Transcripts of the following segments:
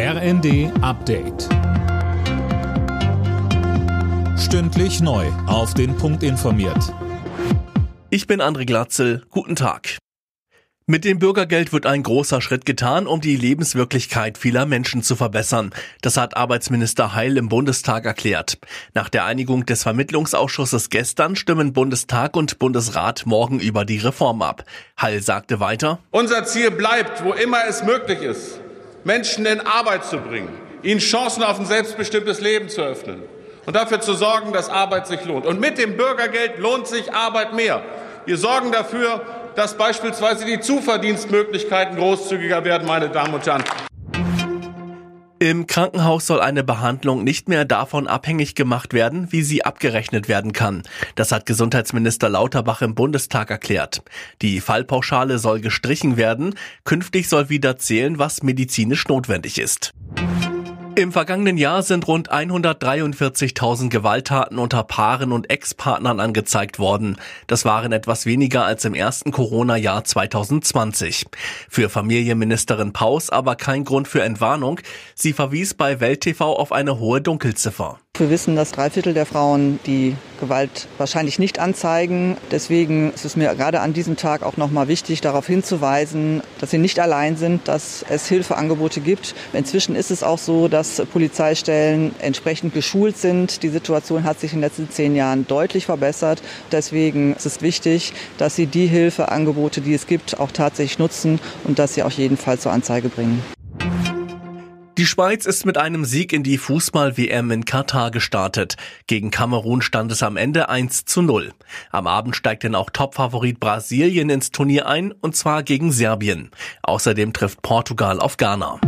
RND Update. Stündlich neu. Auf den Punkt informiert. Ich bin André Glatzel. Guten Tag. Mit dem Bürgergeld wird ein großer Schritt getan, um die Lebenswirklichkeit vieler Menschen zu verbessern. Das hat Arbeitsminister Heil im Bundestag erklärt. Nach der Einigung des Vermittlungsausschusses gestern stimmen Bundestag und Bundesrat morgen über die Reform ab. Heil sagte weiter, Unser Ziel bleibt, wo immer es möglich ist, Menschen in Arbeit zu bringen, ihnen Chancen auf ein selbstbestimmtes Leben zu öffnen und dafür zu sorgen, dass Arbeit sich lohnt. Und mit dem Bürgergeld lohnt sich Arbeit mehr. Wir sorgen dafür, dass beispielsweise die Zuverdienstmöglichkeiten großzügiger werden, meine Damen und Herren. Im Krankenhaus soll eine Behandlung nicht mehr davon abhängig gemacht werden, wie sie abgerechnet werden kann. Das hat Gesundheitsminister Lauterbach im Bundestag erklärt. Die Fallpauschale soll gestrichen werden. Künftig soll wieder zählen, was medizinisch notwendig ist. Im vergangenen Jahr sind rund 143.000 Gewalttaten unter Paaren und Ex-Partnern angezeigt worden. Das waren etwas weniger als im ersten Corona-Jahr 2020. Für Familienministerin Paus aber kein Grund für Entwarnung. Sie verwies bei Welt TV auf eine hohe Dunkelziffer. Wir wissen, dass drei Viertel der Frauen die Gewalt wahrscheinlich nicht anzeigen. Deswegen ist es mir gerade an diesem Tag auch nochmal wichtig, darauf hinzuweisen, dass sie nicht allein sind, dass es Hilfeangebote gibt. Inzwischen ist es auch so, dass Polizeistellen entsprechend geschult sind. Die Situation hat sich in den letzten zehn Jahren deutlich verbessert. Deswegen ist es wichtig, dass sie die Hilfeangebote, die es gibt, auch tatsächlich nutzen und dass sie auch jeden Fall zur Anzeige bringen. Die Schweiz ist mit einem Sieg in die Fußball-WM in Katar gestartet. Gegen Kamerun stand es am Ende 1 zu 0. Am Abend steigt denn auch Topfavorit Brasilien ins Turnier ein, und zwar gegen Serbien. Außerdem trifft Portugal auf Ghana.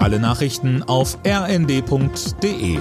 Alle Nachrichten auf rnd.de